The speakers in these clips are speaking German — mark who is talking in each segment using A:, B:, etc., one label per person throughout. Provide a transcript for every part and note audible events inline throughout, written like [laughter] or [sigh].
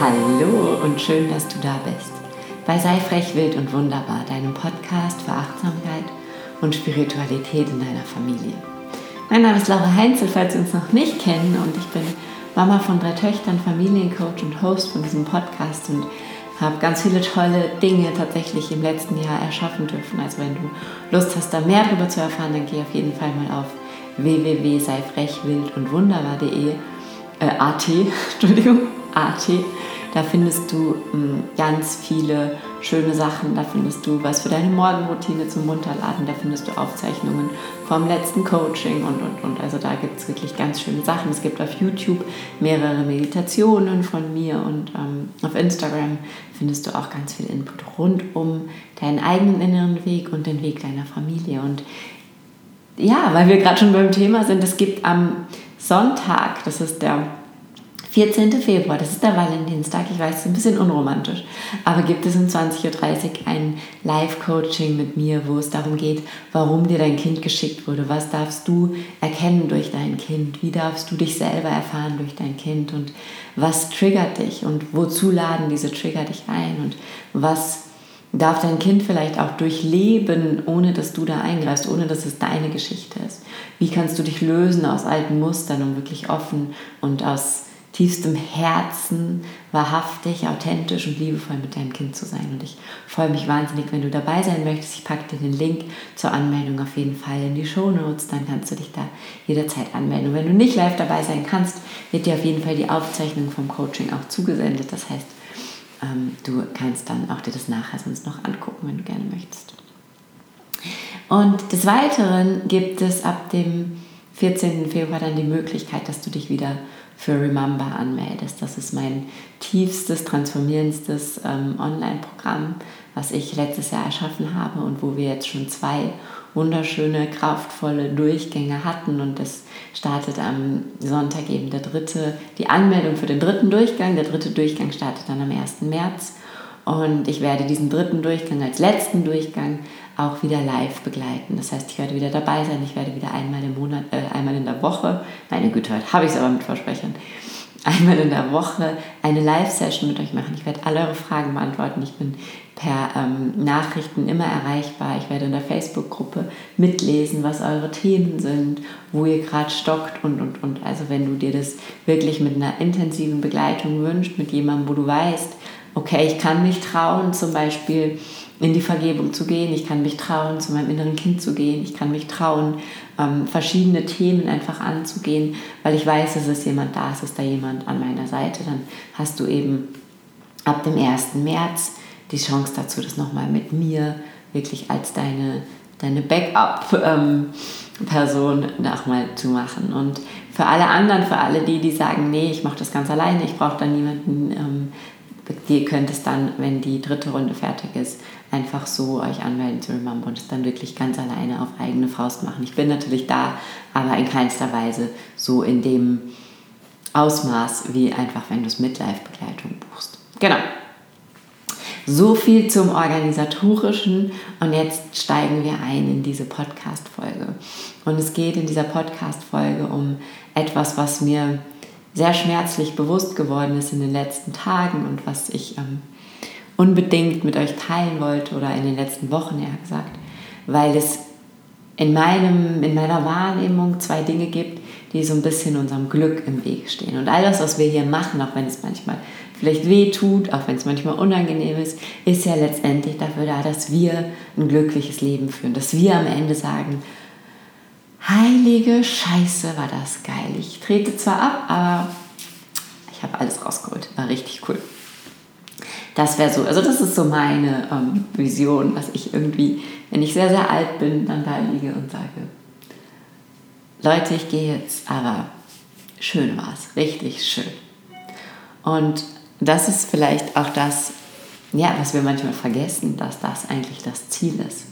A: Hallo und schön, dass du da bist. Bei Sei frech, wild und wunderbar, deinem Podcast für Achtsamkeit und Spiritualität in deiner Familie. Mein Name ist Laura Heinzel, falls Sie uns noch nicht kennen, und ich bin Mama von drei Töchtern, Familiencoach und Host von diesem Podcast und habe ganz viele tolle Dinge tatsächlich im letzten Jahr erschaffen dürfen. Also wenn du Lust hast, da mehr darüber zu erfahren, dann geh auf jeden Fall mal auf www.seifrechwild und wunderbar.de äh, AT, [laughs] Entschuldigung, AT da findest du ähm, ganz viele schöne Sachen. Da findest du was für deine Morgenroutine zum Munterladen. Da findest du Aufzeichnungen vom letzten Coaching und, und, und. Also da gibt es wirklich ganz schöne Sachen. Es gibt auf YouTube mehrere Meditationen von mir und ähm, auf Instagram findest du auch ganz viel Input rund um deinen eigenen inneren Weg und den Weg deiner Familie. Und ja, weil wir gerade schon beim Thema sind, es gibt am Sonntag, das ist der 14. Februar, das ist der Valentinstag, ich weiß, es ist ein bisschen unromantisch, aber gibt es um 20.30 Uhr ein Live-Coaching mit mir, wo es darum geht, warum dir dein Kind geschickt wurde, was darfst du erkennen durch dein Kind, wie darfst du dich selber erfahren durch dein Kind und was triggert dich und wozu laden diese Trigger dich ein und was darf dein Kind vielleicht auch durchleben, ohne dass du da eingreifst, ohne dass es deine Geschichte ist. Wie kannst du dich lösen aus alten Mustern und wirklich offen und aus tiefstem Herzen wahrhaftig, authentisch und liebevoll mit deinem Kind zu sein. Und ich freue mich wahnsinnig, wenn du dabei sein möchtest. Ich packe dir den Link zur Anmeldung auf jeden Fall in die Show Notes. Dann kannst du dich da jederzeit anmelden. Und wenn du nicht live dabei sein kannst, wird dir auf jeden Fall die Aufzeichnung vom Coaching auch zugesendet. Das heißt, ähm, du kannst dann auch dir das nachher sonst noch angucken, wenn du gerne möchtest. Und des Weiteren gibt es ab dem 14. Februar dann die Möglichkeit, dass du dich wieder für Remember anmeldest. Das ist mein tiefstes, transformierendstes ähm, Online-Programm, was ich letztes Jahr erschaffen habe und wo wir jetzt schon zwei wunderschöne, kraftvolle Durchgänge hatten. Und das startet am Sonntag eben der dritte, die Anmeldung für den dritten Durchgang. Der dritte Durchgang startet dann am 1. März. Und ich werde diesen dritten Durchgang als letzten Durchgang auch wieder live begleiten. Das heißt, ich werde wieder dabei sein, ich werde wieder einmal im Monat, äh, einmal in der Woche, meine Güte, heute habe ich es aber mit Versprechern, [laughs] einmal in der Woche eine Live-Session mit euch machen. Ich werde alle eure Fragen beantworten. Ich bin per ähm, Nachrichten immer erreichbar. Ich werde in der Facebook-Gruppe mitlesen, was eure Themen sind, wo ihr gerade stockt und, und, und. Also wenn du dir das wirklich mit einer intensiven Begleitung wünschst, mit jemandem, wo du weißt, okay, ich kann mich trauen, zum Beispiel in die Vergebung zu gehen, ich kann mich trauen, zu meinem inneren Kind zu gehen, ich kann mich trauen, ähm, verschiedene Themen einfach anzugehen, weil ich weiß, es ist jemand da, es ist da jemand an meiner Seite, dann hast du eben ab dem 1. März die Chance dazu, das nochmal mit mir wirklich als deine, deine Backup-Person ähm, nochmal zu machen. Und für alle anderen, für alle die, die sagen, nee, ich mache das ganz alleine, ich brauche da niemanden, ähm, ihr könnt es dann, wenn die dritte Runde fertig ist, einfach so euch anmelden zu Remember und es dann wirklich ganz alleine auf eigene Faust machen. Ich bin natürlich da, aber in keinster Weise so in dem Ausmaß wie einfach, wenn du es mit Live-Begleitung buchst. Genau. So viel zum Organisatorischen und jetzt steigen wir ein in diese Podcast-Folge. Und es geht in dieser Podcast-Folge um etwas, was mir sehr schmerzlich bewusst geworden ist in den letzten Tagen und was ich ähm, unbedingt mit euch teilen wollte oder in den letzten Wochen eher gesagt, weil es in, meinem, in meiner Wahrnehmung zwei Dinge gibt, die so ein bisschen unserem Glück im Weg stehen. Und all das, was wir hier machen, auch wenn es manchmal vielleicht weh tut, auch wenn es manchmal unangenehm ist, ist ja letztendlich dafür da, dass wir ein glückliches Leben führen, dass wir am Ende sagen, heilige Scheiße, war das geil. Ich trete zwar ab, aber ich habe alles rausgeholt. War richtig cool. Das wäre so, also das ist so meine ähm, Vision, was ich irgendwie, wenn ich sehr, sehr alt bin, dann da liege und sage, Leute, ich gehe jetzt, aber schön war es, richtig schön. Und das ist vielleicht auch das, ja, was wir manchmal vergessen, dass das eigentlich das Ziel ist.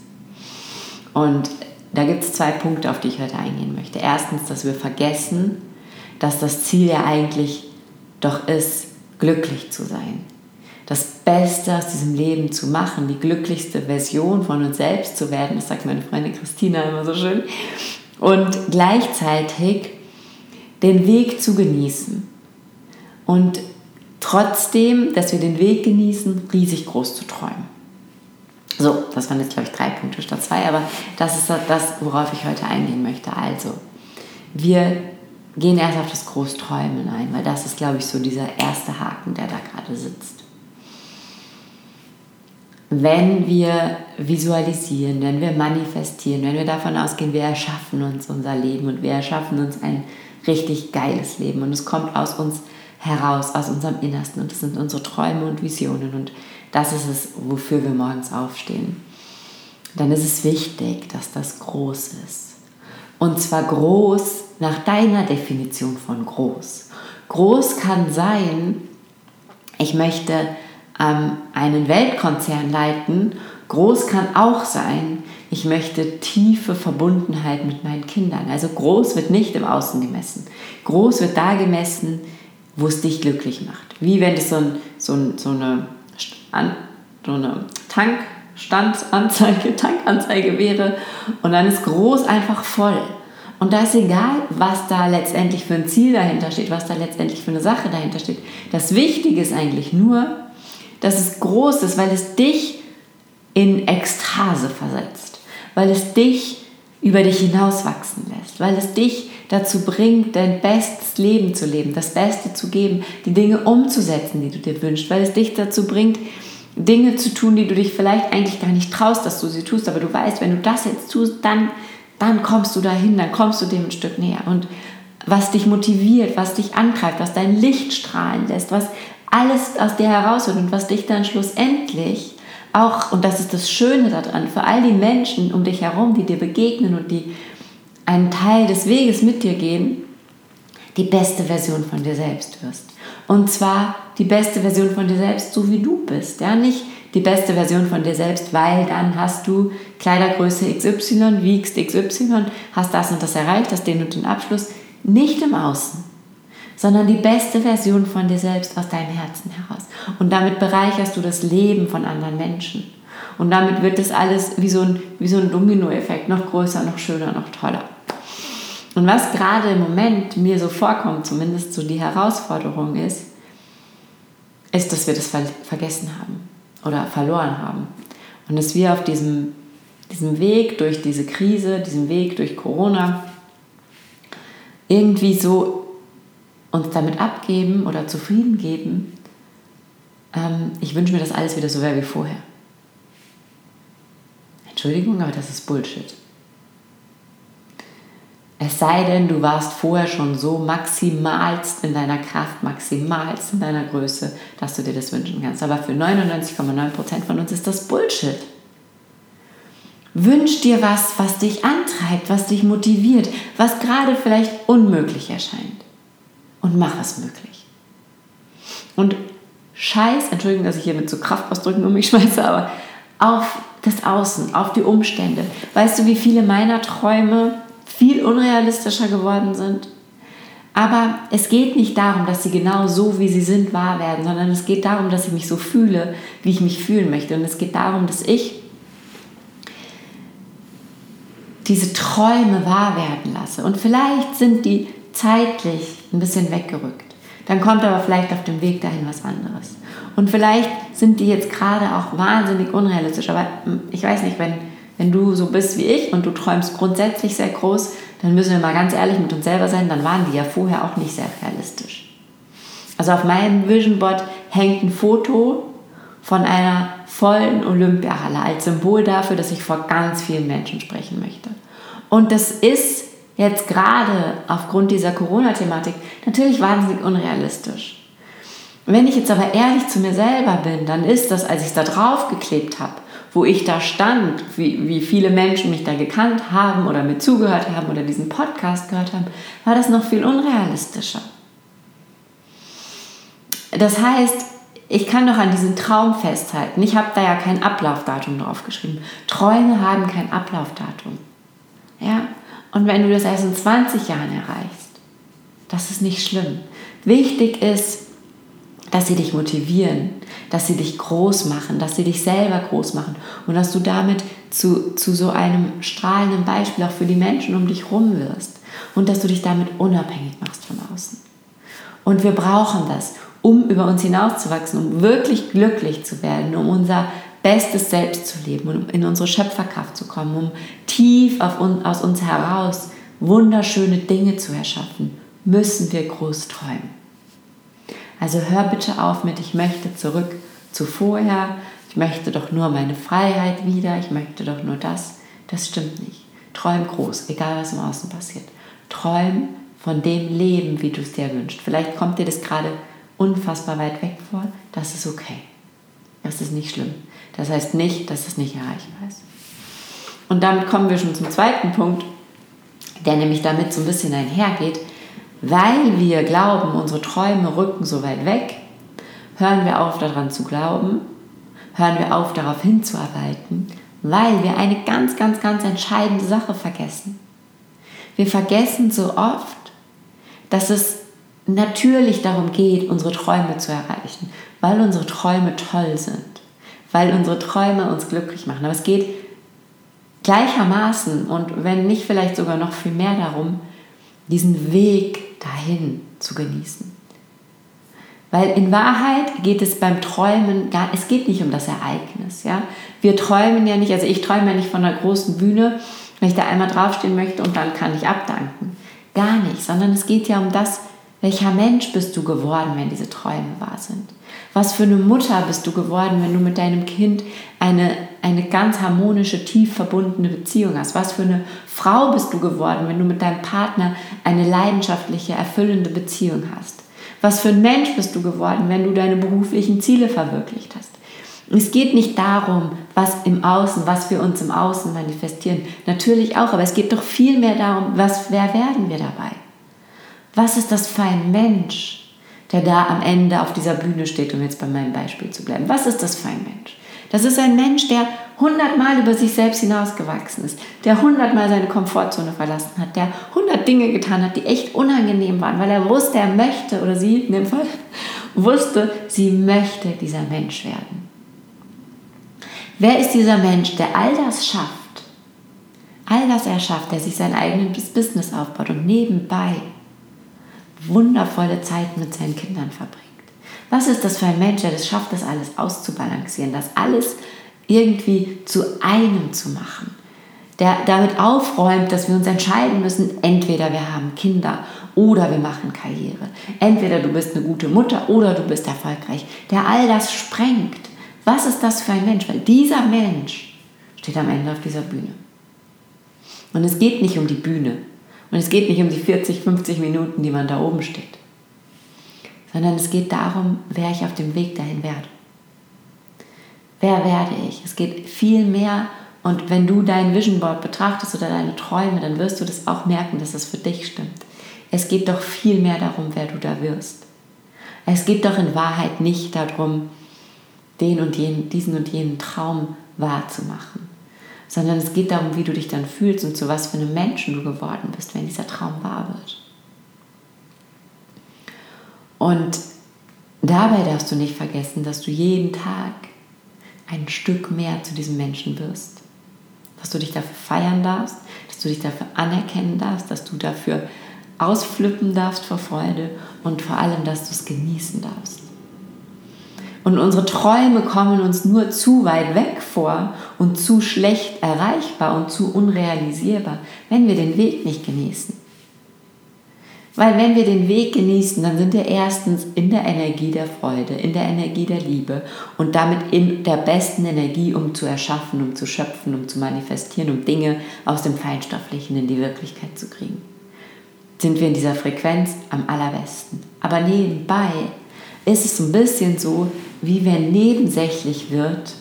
A: Und da gibt es zwei Punkte, auf die ich heute eingehen möchte. Erstens, dass wir vergessen, dass das Ziel ja eigentlich doch ist, glücklich zu sein. Das Beste aus diesem Leben zu machen, die glücklichste Version von uns selbst zu werden, das sagt meine Freundin Christina immer so schön. Und gleichzeitig den Weg zu genießen. und trotzdem, dass wir den Weg genießen, riesig groß zu träumen. So, das waren jetzt, glaube ich, drei Punkte statt zwei, aber das ist das, worauf ich heute eingehen möchte. Also, wir gehen erst auf das Großträumen ein, weil das ist, glaube ich, so dieser erste Haken, der da gerade sitzt. Wenn wir visualisieren, wenn wir manifestieren, wenn wir davon ausgehen, wir erschaffen uns unser Leben und wir erschaffen uns ein richtig geiles Leben und es kommt aus uns heraus, aus unserem Innersten und es sind unsere Träume und Visionen und das ist es, wofür wir morgens aufstehen. Dann ist es wichtig, dass das groß ist. Und zwar groß nach deiner Definition von groß. Groß kann sein, ich möchte ähm, einen Weltkonzern leiten. Groß kann auch sein, ich möchte tiefe Verbundenheit mit meinen Kindern. Also groß wird nicht im Außen gemessen. Groß wird da gemessen, wo es dich glücklich macht. Wie wenn es so, ein, so, ein, so eine, so eine Tankstandsanzeige, [laughs] Tankanzeige wäre und dann ist groß einfach voll. Und da ist egal, was da letztendlich für ein Ziel dahinter steht, was da letztendlich für eine Sache dahinter steht. Das Wichtige ist eigentlich nur, dass es groß ist, weil es dich in Ekstase versetzt, weil es dich über dich hinauswachsen lässt, weil es dich dazu bringt, dein bestes Leben zu leben, das Beste zu geben, die Dinge umzusetzen, die du dir wünschst, weil es dich dazu bringt, Dinge zu tun, die du dich vielleicht eigentlich gar nicht traust, dass du sie tust, aber du weißt, wenn du das jetzt tust, dann, dann kommst du dahin, dann kommst du dem ein Stück näher. Und was dich motiviert, was dich antreibt, was dein Licht strahlen lässt, was alles aus dir herausholt und was dich dann schlussendlich auch, und das ist das Schöne daran, für all die Menschen um dich herum, die dir begegnen und die einen Teil des Weges mit dir gehen, die beste Version von dir selbst wirst. Und zwar die beste Version von dir selbst, so wie du bist. Ja, nicht die beste Version von dir selbst, weil dann hast du Kleidergröße XY, wiegst XY, hast das und das erreicht, hast den und den Abschluss. Nicht im Außen, sondern die beste Version von dir selbst aus deinem Herzen heraus. Und damit bereicherst du das Leben von anderen Menschen. Und damit wird das alles wie so ein, wie so ein Dominoeffekt, noch größer, noch schöner, noch toller. Und was gerade im Moment mir so vorkommt, zumindest so die Herausforderung ist, ist, dass wir das vergessen haben oder verloren haben. Und dass wir auf diesem, diesem Weg durch diese Krise, diesem Weg durch Corona, irgendwie so uns damit abgeben oder zufrieden geben, ähm, ich wünsche mir, dass alles wieder so wäre wie vorher. Entschuldigung, aber das ist Bullshit. Es sei denn, du warst vorher schon so maximalst in deiner Kraft, maximalst in deiner Größe, dass du dir das wünschen kannst. Aber für 99,9% von uns ist das Bullshit. Wünsch dir was, was dich antreibt, was dich motiviert, was gerade vielleicht unmöglich erscheint und mach es möglich. Und scheiß, Entschuldigung, dass ich hier mit so Kraftausdrücken um mich schmeiße, aber auf das Außen, auf die Umstände. Weißt du, wie viele meiner Träume viel unrealistischer geworden sind? Aber es geht nicht darum, dass sie genau so, wie sie sind, wahr werden, sondern es geht darum, dass ich mich so fühle, wie ich mich fühlen möchte. Und es geht darum, dass ich diese Träume wahr werden lasse. Und vielleicht sind die zeitlich ein bisschen weggerückt. Dann kommt aber vielleicht auf dem Weg dahin was anderes. Und vielleicht sind die jetzt gerade auch wahnsinnig unrealistisch. Aber hm, ich weiß nicht, wenn, wenn du so bist wie ich und du träumst grundsätzlich sehr groß, dann müssen wir mal ganz ehrlich mit uns selber sein, dann waren die ja vorher auch nicht sehr realistisch. Also auf meinem Vision Board hängt ein Foto von einer vollen Olympiahalle als Symbol dafür, dass ich vor ganz vielen Menschen sprechen möchte. Und das ist jetzt gerade aufgrund dieser Corona-Thematik natürlich wahnsinnig unrealistisch. Wenn ich jetzt aber ehrlich zu mir selber bin, dann ist das, als ich es da drauf geklebt habe, wo ich da stand, wie, wie viele Menschen mich da gekannt haben oder mir zugehört haben oder diesen Podcast gehört haben, war das noch viel unrealistischer. Das heißt, ich kann doch an diesem Traum festhalten. Ich habe da ja kein Ablaufdatum drauf geschrieben. Träume haben kein Ablaufdatum. Ja? Und wenn du das erst in 20 Jahren erreichst, das ist nicht schlimm. Wichtig ist, dass sie dich motivieren, dass sie dich groß machen, dass sie dich selber groß machen und dass du damit zu, zu so einem strahlenden Beispiel auch für die Menschen um dich rum wirst und dass du dich damit unabhängig machst von außen. Und wir brauchen das, um über uns hinauszuwachsen, um wirklich glücklich zu werden, um unser bestes Selbst zu leben, um in unsere Schöpferkraft zu kommen, um tief uns, aus uns heraus wunderschöne Dinge zu erschaffen, müssen wir groß träumen. Also hör bitte auf mit, ich möchte zurück zu vorher, ich möchte doch nur meine Freiheit wieder, ich möchte doch nur das. Das stimmt nicht. Träum groß, egal was im Außen passiert. Träum von dem Leben, wie du es dir wünschst. Vielleicht kommt dir das gerade unfassbar weit weg vor. Das ist okay. Das ist nicht schlimm. Das heißt nicht, dass es nicht erreichbar ist. Und damit kommen wir schon zum zweiten Punkt, der nämlich damit so ein bisschen einhergeht. Weil wir glauben, unsere Träume rücken so weit weg, hören wir auf daran zu glauben, hören wir auf darauf hinzuarbeiten, weil wir eine ganz, ganz, ganz entscheidende Sache vergessen. Wir vergessen so oft, dass es natürlich darum geht, unsere Träume zu erreichen, weil unsere Träume toll sind, weil unsere Träume uns glücklich machen. Aber es geht gleichermaßen und wenn nicht vielleicht sogar noch viel mehr darum, diesen Weg dahin zu genießen. Weil in Wahrheit geht es beim Träumen gar, es geht nicht um das Ereignis. Ja? Wir träumen ja nicht, also ich träume ja nicht von einer großen Bühne, wenn ich da einmal draufstehen möchte und dann kann ich abdanken. Gar nicht, sondern es geht ja um das, welcher Mensch bist du geworden, wenn diese Träume wahr sind. Was für eine Mutter bist du geworden, wenn du mit deinem Kind eine, eine ganz harmonische, tief verbundene Beziehung hast? Was für eine Frau bist du geworden, wenn du mit deinem Partner eine leidenschaftliche, erfüllende Beziehung hast? Was für ein Mensch bist du geworden, wenn du deine beruflichen Ziele verwirklicht hast? Es geht nicht darum, was im Außen, was wir uns im Außen manifestieren. Natürlich auch, aber es geht doch viel mehr darum, was, wer werden wir dabei? Was ist das für ein Mensch? Der da am Ende auf dieser Bühne steht, um jetzt bei meinem Beispiel zu bleiben. Was ist das für ein Mensch? Das ist ein Mensch, der hundertmal über sich selbst hinausgewachsen ist, der hundertmal seine Komfortzone verlassen hat, der hundert Dinge getan hat, die echt unangenehm waren, weil er wusste, er möchte, oder sie in dem Fall, wusste, sie möchte dieser Mensch werden. Wer ist dieser Mensch, der all das schafft? All das erschafft, der sich sein eigenes Business aufbaut und nebenbei wundervolle Zeit mit seinen Kindern verbringt. Was ist das für ein Mensch, der das schafft, das alles auszubalancieren, das alles irgendwie zu einem zu machen? Der damit aufräumt, dass wir uns entscheiden müssen, entweder wir haben Kinder oder wir machen Karriere. Entweder du bist eine gute Mutter oder du bist erfolgreich. Der all das sprengt. Was ist das für ein Mensch? Weil dieser Mensch steht am Ende auf dieser Bühne. Und es geht nicht um die Bühne, und es geht nicht um die 40, 50 Minuten, die man da oben steht, sondern es geht darum, wer ich auf dem Weg dahin werde. Wer werde ich? Es geht viel mehr und wenn du dein Vision Board betrachtest oder deine Träume, dann wirst du das auch merken, dass es für dich stimmt. Es geht doch viel mehr darum, wer du da wirst. Es geht doch in Wahrheit nicht darum, den und jenen, diesen und jenen Traum wahrzumachen sondern es geht darum, wie du dich dann fühlst und zu was für einem Menschen du geworden bist, wenn dieser Traum wahr wird. Und dabei darfst du nicht vergessen, dass du jeden Tag ein Stück mehr zu diesem Menschen wirst. Dass du dich dafür feiern darfst, dass du dich dafür anerkennen darfst, dass du dafür ausflippen darfst vor Freude und vor allem, dass du es genießen darfst. Und unsere Träume kommen uns nur zu weit weg vor und zu schlecht erreichbar und zu unrealisierbar, wenn wir den Weg nicht genießen. Weil wenn wir den Weg genießen, dann sind wir erstens in der Energie der Freude, in der Energie der Liebe und damit in der besten Energie, um zu erschaffen, um zu schöpfen, um zu manifestieren, um Dinge aus dem Feinstofflichen in die Wirklichkeit zu kriegen. Sind wir in dieser Frequenz am allerbesten. Aber nebenbei ist es ein bisschen so, wie wenn nebensächlich wird,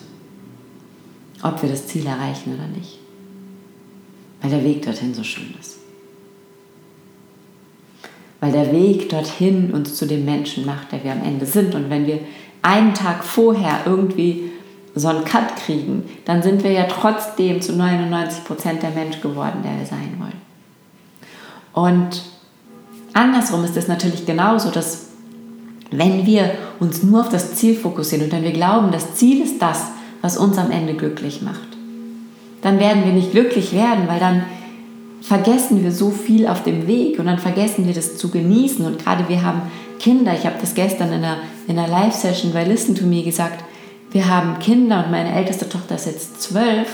A: ob wir das Ziel erreichen oder nicht. Weil der Weg dorthin so schön ist. Weil der Weg dorthin uns zu dem Menschen macht, der wir am Ende sind. Und wenn wir einen Tag vorher irgendwie so einen Cut kriegen, dann sind wir ja trotzdem zu 99 Prozent der Mensch geworden, der wir sein wollen. Und andersrum ist es natürlich genauso, dass wenn wir uns nur auf das Ziel fokussieren und wenn wir glauben, das Ziel ist das, was uns am Ende glücklich macht, dann werden wir nicht glücklich werden, weil dann vergessen wir so viel auf dem Weg und dann vergessen wir das zu genießen. Und gerade wir haben Kinder, ich habe das gestern in einer, in einer Live-Session bei Listen to Me gesagt, wir haben Kinder und meine älteste Tochter ist jetzt zwölf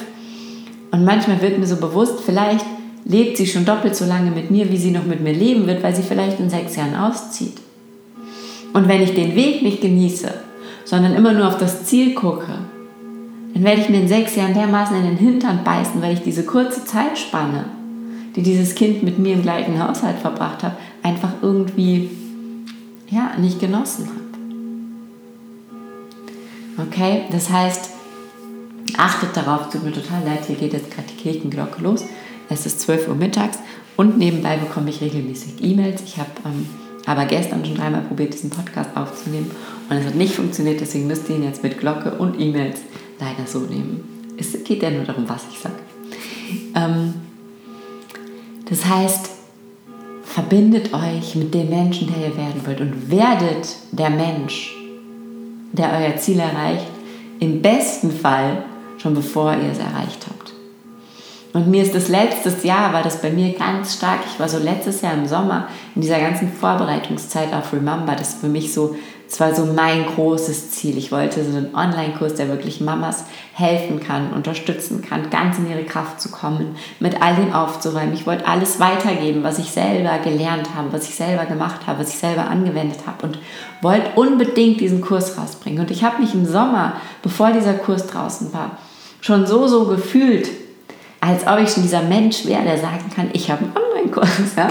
A: und manchmal wird mir so bewusst, vielleicht lebt sie schon doppelt so lange mit mir, wie sie noch mit mir leben wird, weil sie vielleicht in sechs Jahren auszieht. Und wenn ich den Weg nicht genieße, sondern immer nur auf das Ziel gucke, dann werde ich mir in sechs Jahren dermaßen in den Hintern beißen, weil ich diese kurze Zeitspanne, die dieses Kind mit mir im gleichen Haushalt verbracht hat, einfach irgendwie ja, nicht genossen habe. Okay, das heißt, achtet darauf, tut mir total leid, hier geht jetzt gerade die Kirchenglocke los. Es ist 12 Uhr mittags und nebenbei bekomme ich regelmäßig E-Mails. Ich habe ähm, aber gestern schon dreimal probiert, diesen Podcast aufzunehmen und es hat nicht funktioniert, deswegen müsst ihr ihn jetzt mit Glocke und E-Mails leider so nehmen. Es geht ja nur darum, was ich sage. Ähm, das heißt, verbindet euch mit dem Menschen, der ihr werden wollt und werdet der Mensch, der euer Ziel erreicht, im besten Fall schon bevor ihr es erreicht habt. Und mir ist das letztes Jahr, war das bei mir ganz stark. Ich war so letztes Jahr im Sommer in dieser ganzen Vorbereitungszeit auf Remember. Das für mich so, es war so mein großes Ziel. Ich wollte so einen Online-Kurs, der wirklich Mamas helfen kann, unterstützen kann, ganz in ihre Kraft zu kommen, mit all dem aufzuräumen. Ich wollte alles weitergeben, was ich selber gelernt habe, was ich selber gemacht habe, was ich selber angewendet habe und wollte unbedingt diesen Kurs rausbringen. Und ich habe mich im Sommer, bevor dieser Kurs draußen war, schon so, so gefühlt, als ob ich schon dieser Mensch wäre, der sagen kann, ich habe einen Online-Kurs. Ja?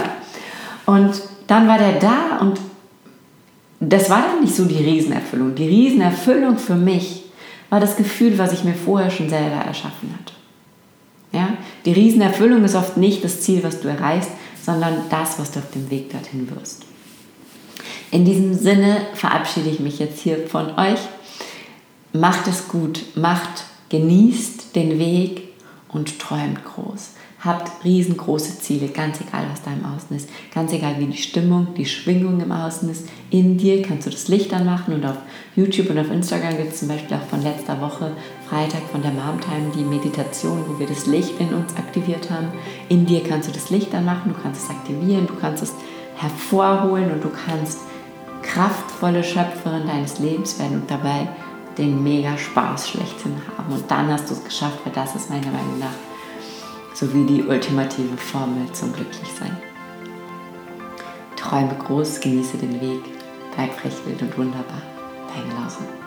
A: Und dann war der da und das war dann nicht so die Riesenerfüllung. Die Riesenerfüllung für mich war das Gefühl, was ich mir vorher schon selber erschaffen hatte. Ja? Die Riesenerfüllung ist oft nicht das Ziel, was du erreichst, sondern das, was du auf dem Weg dorthin wirst. In diesem Sinne verabschiede ich mich jetzt hier von euch. Macht es gut, macht, genießt den Weg, und träumt groß. Habt riesengroße Ziele, ganz egal, was da im Außen ist. Ganz egal, wie die Stimmung, die Schwingung im Außen ist. In dir kannst du das Licht anmachen und auf YouTube und auf Instagram gibt es zum Beispiel auch von letzter Woche, Freitag von der Mom Time, die Meditation, wo wir das Licht in uns aktiviert haben. In dir kannst du das Licht anmachen, du kannst es aktivieren, du kannst es hervorholen und du kannst kraftvolle Schöpferin deines Lebens werden und dabei den mega Spaß schlechthin haben. Und dann hast du es geschafft, weil das ist meiner Meinung nach so wie die ultimative Formel zum Glücklichsein. Träume groß, genieße den Weg, bleib frech, wild und wunderbar. Deine Laura.